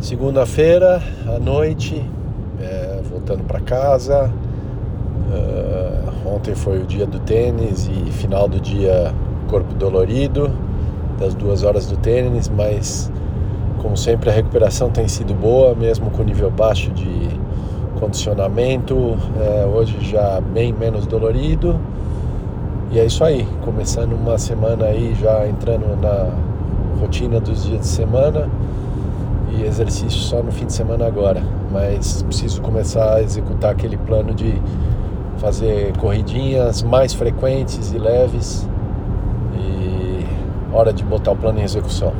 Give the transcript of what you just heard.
Segunda-feira à noite, é, voltando para casa. Uh, ontem foi o dia do tênis e final do dia corpo dolorido, das duas horas do tênis, mas como sempre a recuperação tem sido boa, mesmo com nível baixo de condicionamento. É, hoje já bem menos dolorido. E é isso aí, começando uma semana aí já entrando na rotina dos dias de semana e exercício só no fim de semana agora, mas preciso começar a executar aquele plano de fazer corridinhas mais frequentes e leves e hora de botar o plano em execução.